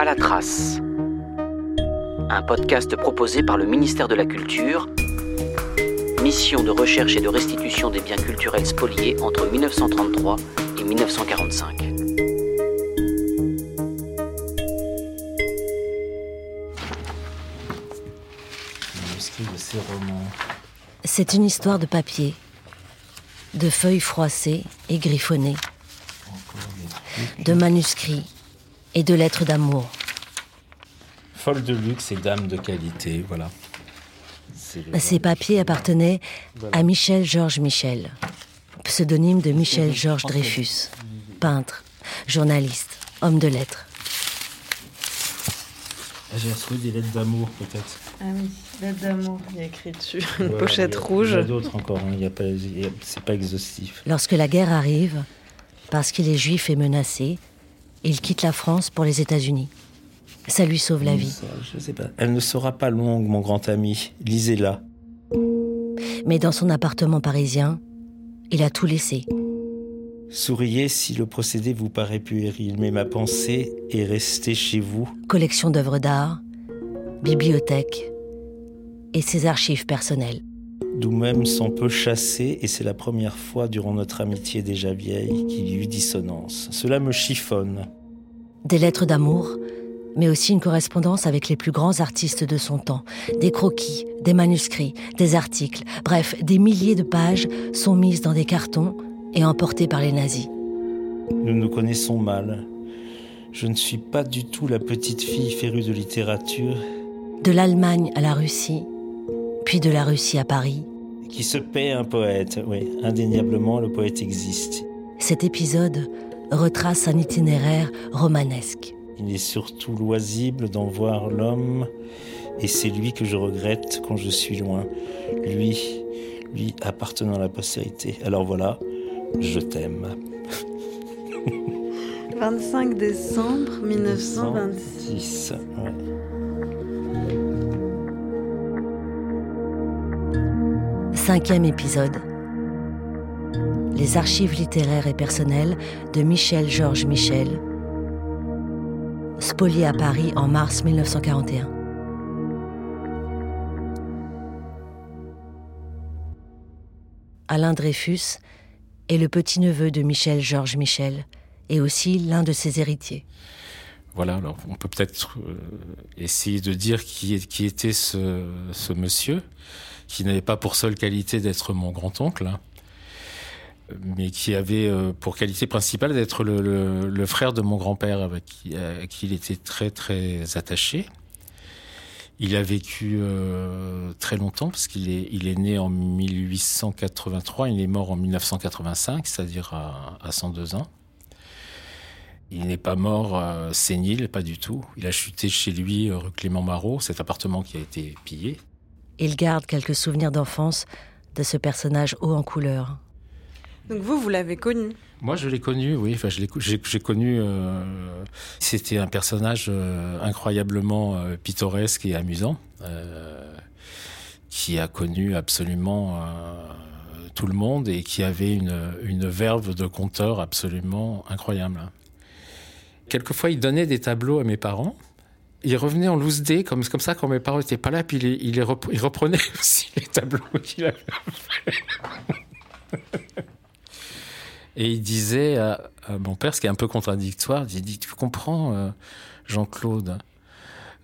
À la trace. Un podcast proposé par le ministère de la Culture. Mission de recherche et de restitution des biens culturels spoliés entre 1933 et 1945. C'est une histoire de papier, de feuilles froissées et griffonnées, de manuscrits et de lettres d'amour. Folle de luxe et dame de qualité, voilà. Ces papiers appartenaient à Michel Georges Michel, pseudonyme de Michel Georges Dreyfus, peintre, journaliste, homme de lettres. Ah, j'ai retrouvé des lettres d'amour, peut-être. Ah oui, lettres d'amour, il y a écrit dessus, une pochette rouge. Il y a d'autres encore, hein. il y a pas, c'est pas exhaustif. Lorsque la guerre arrive, parce qu'il est juif et menacé, il quitte la France pour les États-Unis. Ça lui sauve la vie. je sais pas. Elle ne sera pas longue, mon grand ami. Lisez-la. Mais dans son appartement parisien, il a tout laissé. Souriez si le procédé vous paraît puéril, mais ma pensée est restée chez vous. Collection d'œuvres d'art, bibliothèque et ses archives personnelles. D'où même sont peu chassés, et c'est la première fois durant notre amitié déjà vieille qu'il y eut dissonance. Cela me chiffonne. Des lettres d'amour, mais aussi une correspondance avec les plus grands artistes de son temps. Des croquis, des manuscrits, des articles, bref, des milliers de pages sont mises dans des cartons et emportées par les nazis. Nous nous connaissons mal. Je ne suis pas du tout la petite fille férue de littérature. De l'Allemagne à la Russie, puis de la Russie à Paris. Qui se paie un poète, oui, indéniablement le poète existe. Cet épisode retrace un itinéraire romanesque. Il est surtout loisible d'en voir l'homme, et c'est lui que je regrette quand je suis loin. Lui, lui appartenant à la postérité. Alors voilà, je t'aime. 25 décembre 1926. Cinquième épisode. Les archives littéraires et personnelles de Michel Georges Michel, spolié à Paris en mars 1941. Alain Dreyfus est le petit-neveu de Michel Georges Michel et aussi l'un de ses héritiers. Voilà, alors on peut peut-être euh, essayer de dire qui, était ce, monsieur, qui n'avait pas pour seule qualité d'être mon grand-oncle, hein mais qui avait euh, pour qualité principale d'être le, frère de mon grand-père avec qui, à qui il était très très attaché. Il a vécu euh, très longtemps parce qu'il est, il est né en 1883, il est mort en 1985, c'est-à-dire à, à 102 ans. Il n'est pas mort euh, pas du tout. Il a chuté chez lui, rue Clément Marot, cet appartement qui a été pillé. Il garde quelques souvenirs d'enfance de ce personnage haut en couleur. Donc vous, vous l'avez connu Moi, je l'ai connu, oui. Enfin, j'ai connu. Euh, c'était un personnage euh, incroyablement euh, pittoresque et amusant, qui a connu absolument tout le monde et qui avait une, une verve de conteur absolument incroyable. Quelquefois, il donnait des tableaux à mes parents il revenait en loose day, comme, ça, quand mes parents n'étaient pas là, puis il, reprenait aussi les tableaux qu'il avait. Et il disait à, mon père, ce qui est un peu contradictoire, il dit, tu comprends, euh, Jean-Claude,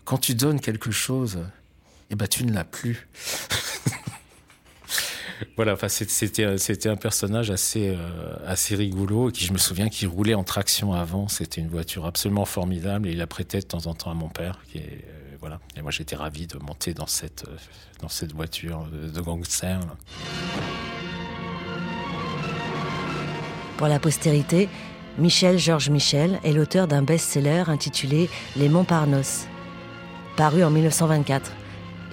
quand tu donnes quelque chose, eh ben, tu ne l'as plus. voilà, enfin, c'était, un personnage assez, euh, assez rigolo, qui, je me souviens, qui roulait en traction avant. C'était une voiture absolument formidable, et il la prêtait de temps en temps à mon père, euh, voilà. Et moi, j'étais ravi de monter dans cette, dans cette voiture de, de gangster. Pour la postérité, Michel Georges Michel est l'auteur d'un best-seller intitulé Les Montparnasse, paru en 1924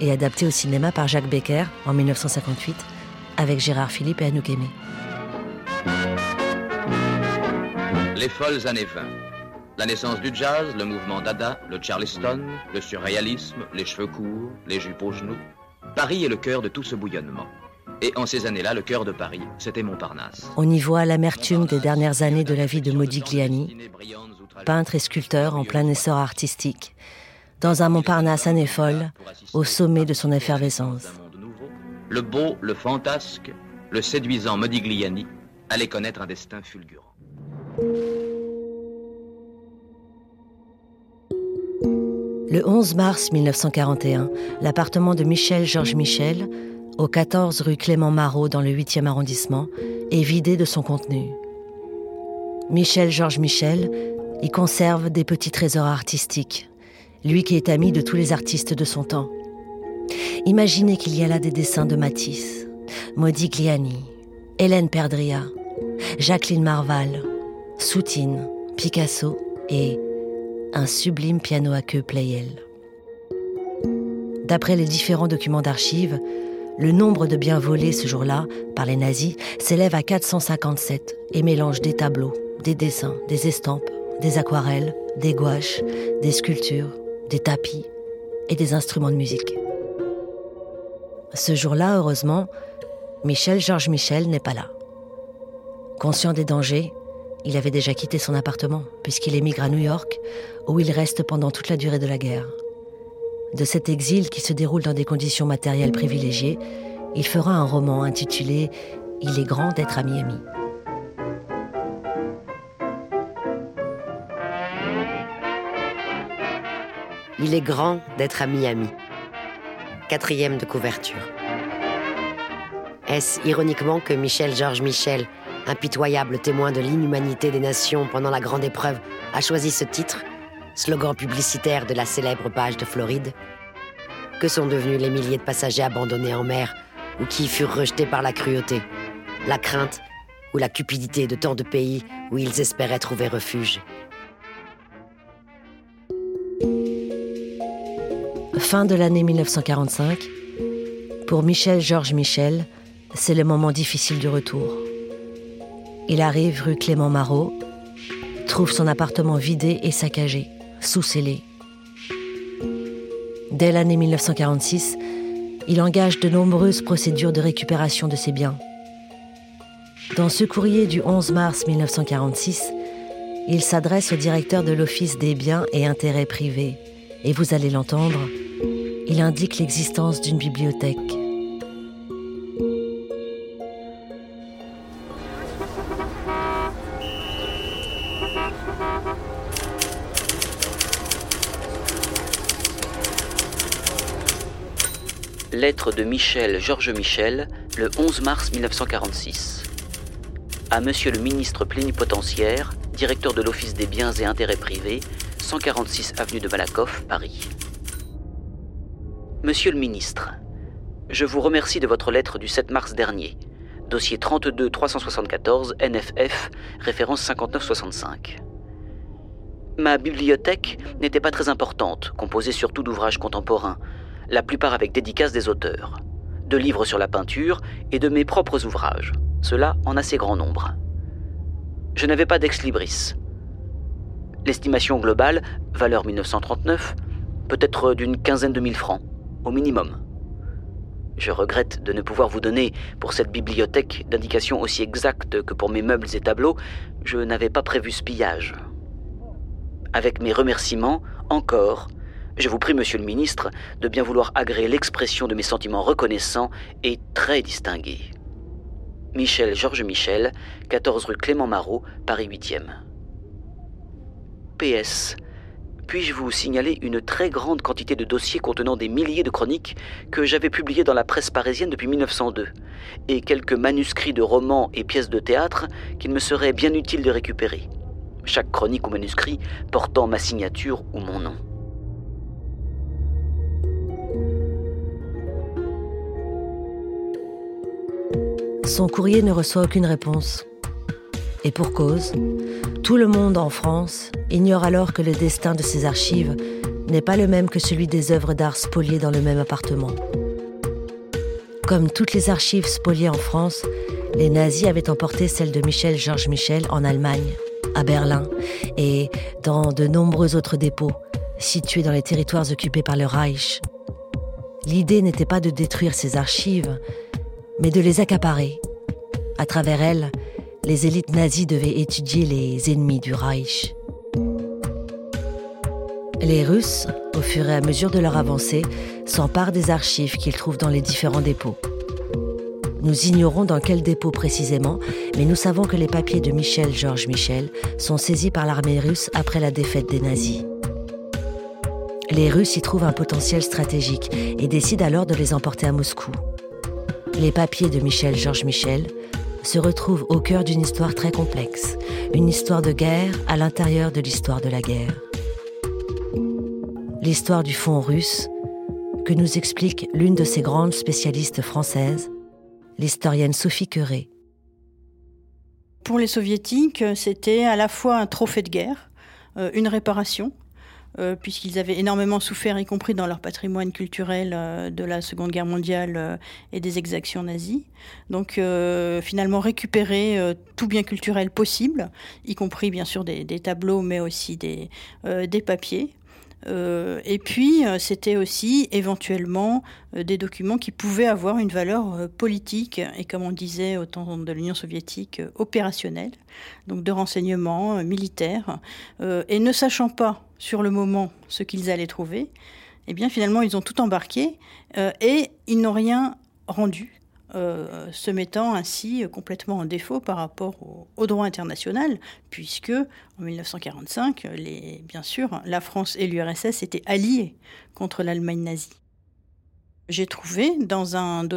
et adapté au cinéma par Jacques Becker en 1958 avec Gérard Philippe et Anouk Aimé. Les folles années 20. La naissance du jazz, le mouvement dada, le charleston, le surréalisme, les cheveux courts, les jupes aux genoux. Paris est le cœur de tout ce bouillonnement. Et en ces années-là, le cœur de Paris, c'était Montparnasse. On y voit l'amertume des dernières années de la vie de Modigliani, peintre et sculpteur en plein essor artistique, dans un Montparnasse folle, au sommet de son effervescence. Le beau, le fantasque, le séduisant Modigliani allait connaître un destin fulgurant. Le 11 mars 1941, l'appartement de Michel Georges Michel, au 14 rue Clément Marot dans le 8e arrondissement, est vidé de son contenu. Michel Georges Michel y conserve des petits trésors artistiques, lui qui est ami de tous les artistes de son temps. Imaginez qu'il y a là des dessins de Matisse, Modigliani, Hélène Perdria, Jacqueline Marval, Soutine, Picasso et un sublime piano à queue Pleyel. D'après les différents documents d'archives, le nombre de biens volés ce jour-là par les nazis s'élève à 457 et mélange des tableaux, des dessins, des estampes, des aquarelles, des gouaches, des sculptures, des tapis et des instruments de musique. Ce jour-là, heureusement, Michel Georges Michel n'est pas là. Conscient des dangers, il avait déjà quitté son appartement, puisqu'il émigre à New York, où il reste pendant toute la durée de la guerre. De cet exil qui se déroule dans des conditions matérielles privilégiées, il fera un roman intitulé Il est grand d'être à Miami. Il est grand d'être à Miami. Quatrième de couverture. Est-ce ironiquement que Michel Georges Michel impitoyable témoin de l'inhumanité des nations pendant la grande épreuve, a choisi ce titre, slogan publicitaire de la célèbre page de Floride? Que sont devenus les milliers de passagers abandonnés en mer ou qui furent rejetés par la cruauté, la crainte ou la cupidité de tant de pays où ils espéraient trouver refuge? Fin de l'année 1945, pour Michel Georges Michel, c'est le moment difficile du retour. Il arrive rue Clément Marot, trouve son appartement vidé et saccagé, sous-scellé. Dès l'année 1946, il engage de nombreuses procédures de récupération de ses biens. Dans ce courrier du 11 mars 1946, il s'adresse au directeur de l'Office des biens et intérêts privés, et vous allez l'entendre, il indique l'existence d'une bibliothèque. Lettre de Michel Georges Michel, le 11 mars 1946. À Monsieur le ministre plénipotentiaire, directeur de l'Office des biens et intérêts privés, 146 avenue de Malakoff, Paris. Monsieur le ministre, je vous remercie de votre lettre du 7 mars dernier. Dossier 32 374 NFF, référence 5965. Ma bibliothèque n'était pas très importante, composée surtout d'ouvrages contemporains, la plupart avec dédicaces des auteurs, de livres sur la peinture et de mes propres ouvrages, cela en assez grand nombre. Je n'avais pas d'ex-libris. L'estimation globale, valeur 1939, peut être d'une quinzaine de mille francs, au minimum. Je regrette de ne pouvoir vous donner pour cette bibliothèque d'indications aussi exactes que pour mes meubles et tableaux, je n'avais pas prévu ce pillage. Avec mes remerciements, encore, je vous prie, monsieur le ministre, de bien vouloir agréer l'expression de mes sentiments reconnaissants et très distingués. Michel Georges Michel, 14 rue Clément Marot, Paris 8e. PS. Puis-je vous signaler une très grande quantité de dossiers contenant des milliers de chroniques que j'avais publiées dans la presse parisienne depuis 1902, et quelques manuscrits de romans et pièces de théâtre qu'il me serait bien utile de récupérer, chaque chronique ou manuscrit portant ma signature ou mon nom. Son courrier ne reçoit aucune réponse. Et pour cause, tout le monde en France ignore alors que le destin de ces archives n'est pas le même que celui des œuvres d'art spoliées dans le même appartement. Comme toutes les archives spoliées en France, les nazis avaient emporté celles de Michel Georges Michel en Allemagne, à Berlin et dans de nombreux autres dépôts situés dans les territoires occupés par le Reich. L'idée n'était pas de détruire ces archives, mais de les accaparer. À travers elles, les élites nazies devaient étudier les ennemis du Reich. Les Russes, au fur et à mesure de leur avancée, s'emparent des archives qu'ils trouvent dans les différents dépôts. Nous ignorons dans quel dépôt précisément, mais nous savons que les papiers de Michel Georges Michel sont saisis par l'armée russe après la défaite des nazis. Les Russes y trouvent un potentiel stratégique et décident alors de les emporter à Moscou. Les papiers de Michel Georges Michel se retrouvent au cœur d'une histoire très complexe, une histoire de guerre à l'intérieur de l'histoire de la guerre. L'histoire du fond russe que nous explique l'une de ces grandes spécialistes françaises, l'historienne Sophie Queré. Pour les soviétiques, c'était à la fois un trophée de guerre, euh, une réparation, euh, puisqu'ils avaient énormément souffert, y compris dans leur patrimoine culturel euh, de la Seconde Guerre mondiale et des exactions nazies. Donc finalement récupérer tout bien culturel possible, y compris bien sûr des, tableaux, mais aussi des papiers. Euh, et puis, euh, c'était aussi éventuellement euh, des documents qui pouvaient avoir une valeur politique et, comme on disait au temps de l'Union soviétique, opérationnelle, donc de renseignements militaires. et ne sachant pas sur le moment ce qu'ils allaient trouver, eh bien finalement, ils ont tout embarqué et ils n'ont rien rendu. Euh, se mettant ainsi complètement en défaut par rapport au, droit international, puisque en 1945, les, bien sûr, la France et l'URSS étaient alliés contre l'Allemagne nazie. J'ai trouvé dans un,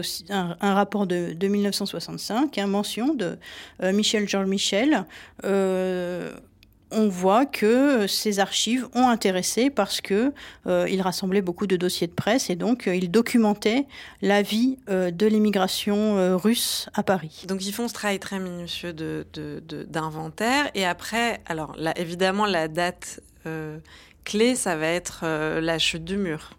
rapport de, 1965 une mention de euh, Michel Georges Michel euh, on voit que ces archives ont intéressé parce que euh, il rassemblait beaucoup de dossiers de presse et donc euh, il documentait la vie euh, de l'immigration russe à Paris. Donc ils font ce travail très minutieux d'inventaire et après, alors là, évidemment la date clé, ça va être la chute du mur.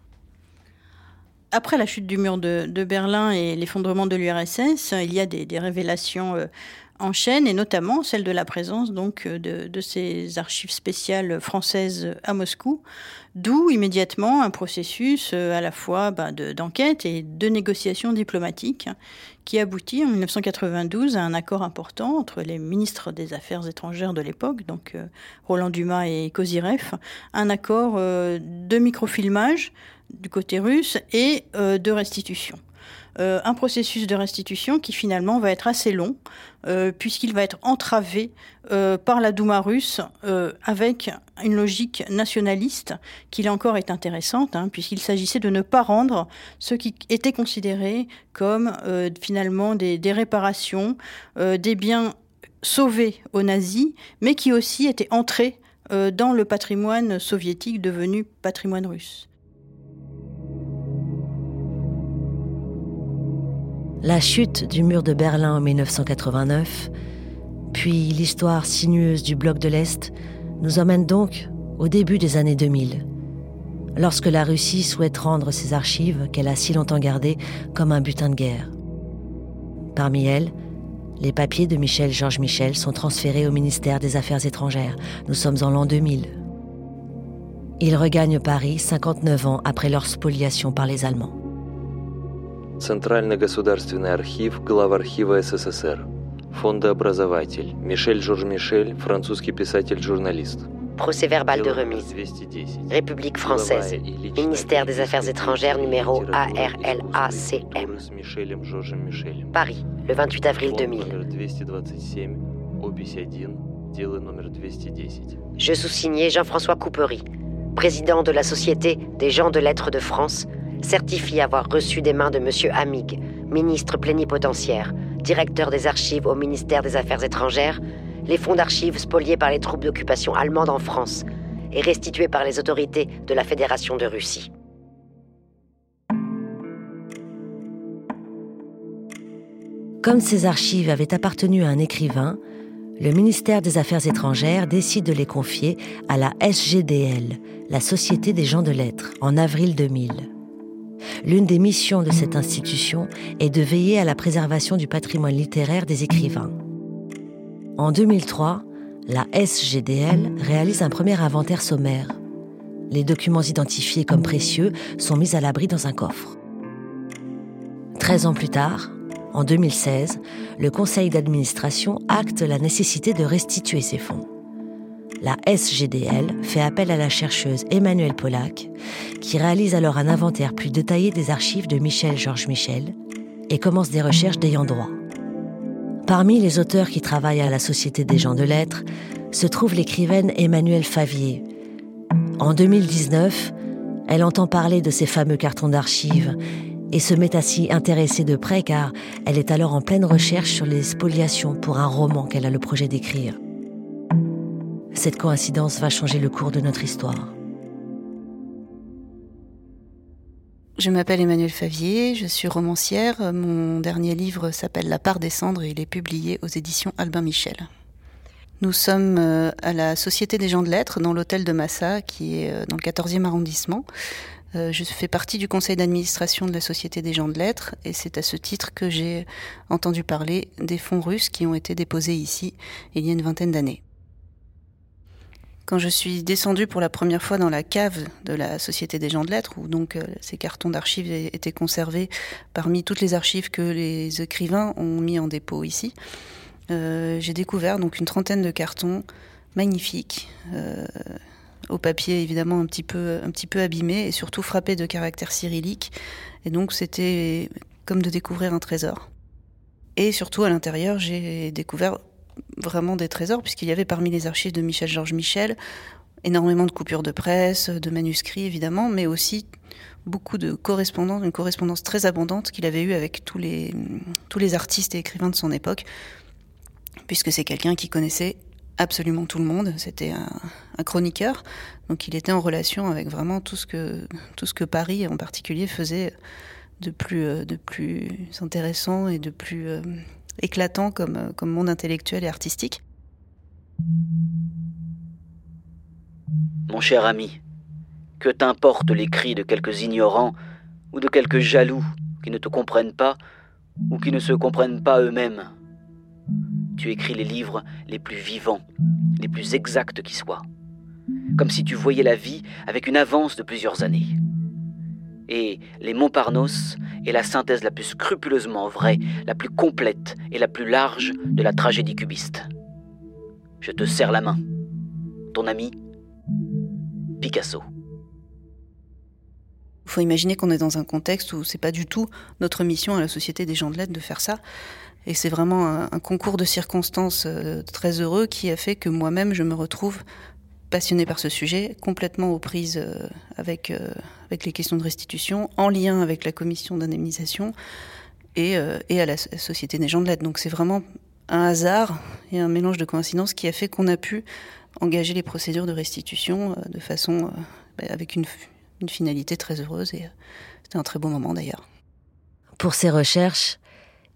Après la chute du mur de, Berlin et l'effondrement de l'URSS, il y a des, des révélations chaîne, et notamment celle de la présence donc euh, de, ces archives spéciales françaises à Moscou, d'où immédiatement un processus euh, à la fois bah, d'enquête et de négociation diplomatique qui aboutit en 1992 à un accord important entre les ministres des Affaires étrangères de l'époque, donc euh, Roland Dumas et Kozyrev, un accord de microfilmage du côté russe et de restitution. Euh, un processus de restitution qui finalement va être assez long, euh, puisqu'il va être entravé euh, par la Douma russe avec une logique nationaliste qui là encore est intéressante, hein, puisqu'il s'agissait de ne pas rendre ce qui était considéré comme finalement des, des réparations, des biens sauvés aux nazis, mais qui aussi étaient entrés dans le patrimoine soviétique devenu patrimoine russe. La chute du mur de Berlin en 1989, puis l'histoire sinueuse du bloc de l'Est, nous emmènent donc au début des années 2000, lorsque la Russie souhaite rendre ses archives qu'elle a si longtemps gardées comme un butin de guerre. Parmi elles, les papiers de Michel Georges Michel sont transférés au ministère des Affaires étrangères. Nous sommes en l'an 2000. Ils regagnent Paris 59 ans après leur spoliation par les Allemands. Центральный государственный архив, главархива СССР. Фондообразователь. Мишель Жорж Мишель, французский писатель-журналист. Procès verbal de remise. République française. Ministère des Affaires étrangères numéro ARLACM. Paris, le 28 avril 2000. Je sous-signais Jean-François Coupery, président de la Société des gens de lettres de France, certifie avoir reçu des mains de M. Amig, ministre plénipotentiaire, directeur des archives au ministère des Affaires étrangères, les fonds d'archives spoliés par les troupes d'occupation allemandes en France et restitués par les autorités de la Fédération de Russie. Comme ces archives avaient appartenu à un écrivain, le ministère des Affaires étrangères décide de les confier à la SGDL, la Société des gens de lettres, en avril 2000. L'une des missions de cette institution est de veiller à la préservation du patrimoine littéraire des écrivains. En 2003, la SGDL réalise un premier inventaire sommaire. Les documents identifiés comme précieux sont mis à l'abri dans un coffre. Treize ans plus tard, en 2016, le conseil d'administration acte la nécessité de restituer ces fonds. La SGDL fait appel à la chercheuse Emmanuelle Pollack, qui réalise alors un inventaire plus détaillé des archives de Michel Georges Michel et commence des recherches d'ayant droit. Parmi les auteurs qui travaillent à la Société des gens de lettres se trouve l'écrivaine Emmanuelle Favier. En 2019, elle entend parler de ces fameux cartons d'archives et se met à s'y intéresser de près car elle est alors en pleine recherche sur les spoliations pour un roman qu'elle a le projet d'écrire. Cette coïncidence va changer le cours de notre histoire. Je m'appelle Emmanuelle Favier, je suis romancière. Mon dernier livre s'appelle La part des cendres et il est publié aux éditions Albin Michel. Nous sommes euh, à la Société des gens de lettres dans l'hôtel de Massa qui est euh, dans le 14e arrondissement. Euh, je fais partie du conseil d'administration de la Société des gens de lettres et c'est à ce titre que j'ai entendu parler des fonds russes qui ont été déposés ici il y a une vingtaine d'années. Quand je suis descendue pour la première fois dans la cave de la Société des gens de lettres, où donc euh, ces cartons d'archives étaient conservés parmi toutes les archives que les écrivains ont mis en dépôt ici, euh, j'ai découvert donc une trentaine de cartons magnifiques, euh, au papier évidemment un petit peu un petit peu abîmé et surtout frappés de caractère cyrillique. Et donc c'était comme de découvrir un trésor. Et surtout à l'intérieur, j'ai découvert vraiment des trésors, puisqu'il y avait parmi les archives de Michel Georges Michel énormément de coupures de presse, de manuscrits évidemment, mais aussi beaucoup de correspondances, une correspondance très abondante qu'il avait eue avec tous les, tous les artistes et écrivains de son époque, puisque c'est quelqu'un qui connaissait absolument tout le monde. C'était un, un, chroniqueur, donc il était en relation avec vraiment tout ce que tout ce que Paris en particulier faisait de plus de plus intéressant et de plus euh, éclatant comme, euh, comme monde intellectuel et artistique. Mon cher ami, que t'importent les cris de quelques ignorants ou de quelques jaloux qui ne te comprennent pas ou qui ne se comprennent pas eux-mêmes Tu écris les livres les plus vivants, les plus exacts qui soient, comme si tu voyais la vie avec une avance de plusieurs années et les Montparnasse est la synthèse la plus scrupuleusement vraie, la plus complète et la plus large de la tragédie cubiste. Je te serre la main. Ton ami, Picasso. Il faut imaginer qu'on est dans un contexte où c'est pas du tout notre mission à la Société des gens de lettres de faire ça. Et c'est vraiment un, concours de circonstances euh, très heureux qui a fait que moi-même je me retrouve passionnée par ce sujet, complètement aux prises euh, avec, euh, avec les questions de restitution, en lien avec la commission d'indemnisation et, euh, et à la Société des gens de l'aide. Donc c'est vraiment un hasard et un mélange de coïncidences qui a fait qu'on a pu engager les procédures de restitution de façon bah, avec une, finalité très heureuse et c'était un très beau moment d'ailleurs. Pour ces recherches,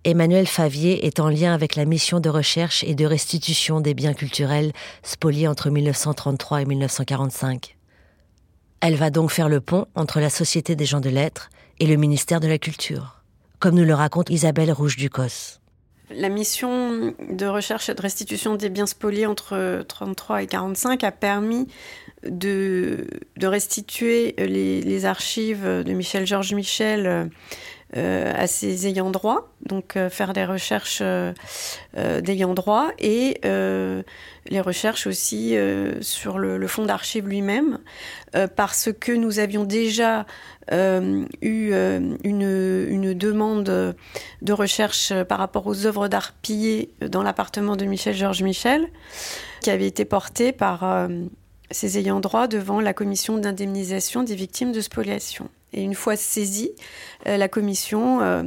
Emmanuel Favier est en lien avec la mission de recherche et de restitution des biens culturels spoliés entre 1933 et 1945. Elle va donc faire le pont entre la Société des gens de lettres et le ministère de la Culture, comme nous le raconte Isabelle Rouge-Ducos. La mission de recherche et de restitution des biens spoliés entre 1933 et 1945 a permis de, de restituer les, archives de Michel Georges Michel euh, à ses ayants droit, donc euh, faire des recherches euh, d'ayants droit et les recherches aussi sur le, fonds d'archives lui-même, parce que nous avions déjà eu une, une, demande de recherche par rapport aux œuvres d'art pillées dans l'appartement de Michel Georges Michel, qui avait été portée par ses ayants droit devant la commission d'indemnisation des victimes de spoliation. Et une fois saisie, euh, la commission euh,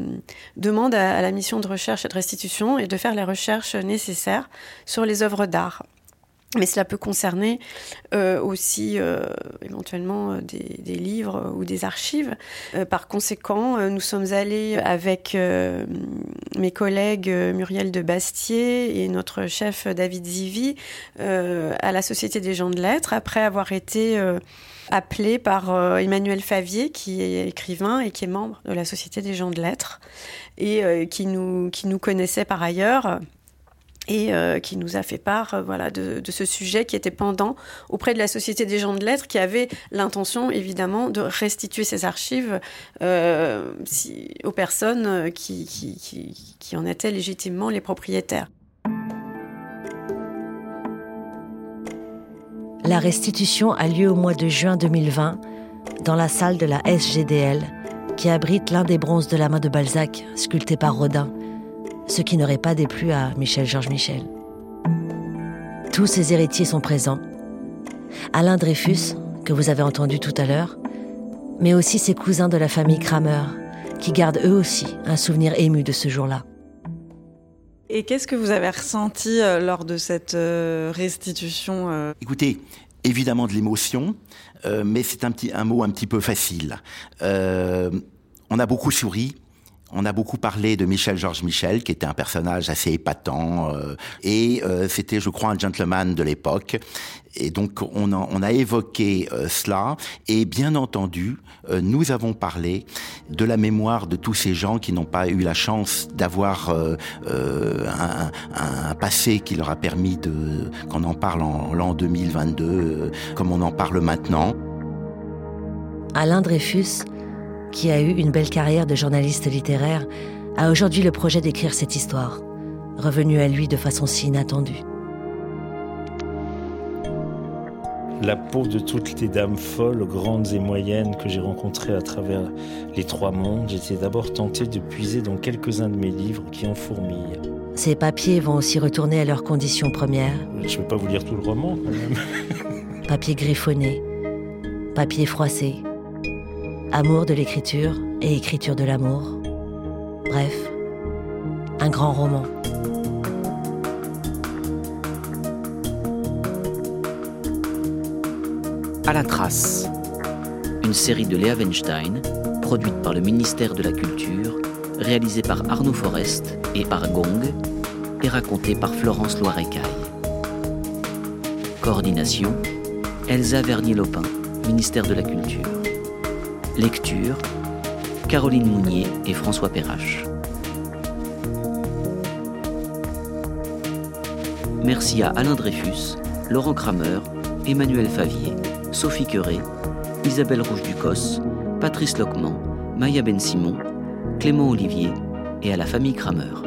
demande à, la mission de recherche et de restitution et de faire les recherches nécessaires sur les œuvres d'art. Mais cela peut concerner euh, aussi éventuellement des, des, livres ou des archives. par conséquent, nous sommes allés avec mes collègues Muriel de Bastier et notre chef David Zivi à la Société des gens de lettres, après avoir été appelé par euh, Emmanuel Favier, qui est écrivain et qui est membre de la Société des gens de lettres, et euh, qui, nous, qui nous connaissait par ailleurs et euh, qui nous a fait part voilà de, ce sujet qui était pendant auprès de la Société des gens de lettres qui avait l'intention évidemment de restituer ces archives aux personnes qui, qui, qui en étaient légitimement les propriétaires. La restitution a lieu au mois de juin 2020 dans la salle de la SGDL qui abrite l'un des bronzes de la main de Balzac sculpté par Rodin, ce qui n'aurait pas déplu à Michel-Georges Michel. Tous ses héritiers sont présents. Alain Dreyfus, que vous avez entendu tout à l'heure, mais aussi ses cousins de la famille Kramer, qui gardent eux aussi un souvenir ému de ce jour-là. Et qu'est-ce que vous avez ressenti euh, lors de cette euh, restitution euh Écoutez, évidemment de l'émotion, mais c'est un, un mot un petit peu facile. on a beaucoup souri, on a beaucoup parlé de Michel Georges Michel, qui était un personnage assez épatant, euh, et euh, c'était, je crois, un gentleman de l'époque. Et donc, on a, on a évoqué euh, cela, et bien entendu, nous avons parlé de la mémoire de tous ces gens qui n'ont pas eu la chance d'avoir un, un, passé qui leur a permis de, qu'on en parle en l'an 2022, comme on en parle maintenant. Alain Dreyfus qui a eu une belle carrière de journaliste littéraire, a aujourd'hui le projet d'écrire cette histoire, revenue à lui de façon si inattendue. La peau de toutes les dames folles, grandes et moyennes que j'ai rencontrées à travers les trois mondes, j'étais d'abord tenté de puiser dans quelques-uns de mes livres qui en fourmillent. Ces papiers vont aussi retourner à leurs conditions premières. Je ne vais pas vous lire tout le roman, quand même. papier griffonné, papier froissé, Amour de l'écriture et écriture de l'amour. Bref, un grand roman. À la trace, une série de Léa Weinstein, produite par le ministère de la Culture, réalisée par Arnaud Forest et par Gong, et racontée par Florence Loirecaille. Coordination Elsa Vernier-Lopin, ministère de la Culture. Lecture Caroline Mounier et François Perrache. Merci à Alain Dreyfus, Laurent Kramer, Emmanuel Favier, Sophie Queré, Isabelle Rouge-Ducos, Patrice Lockman, Maya Ben-Simon, Clément Olivier et à la famille Kramer.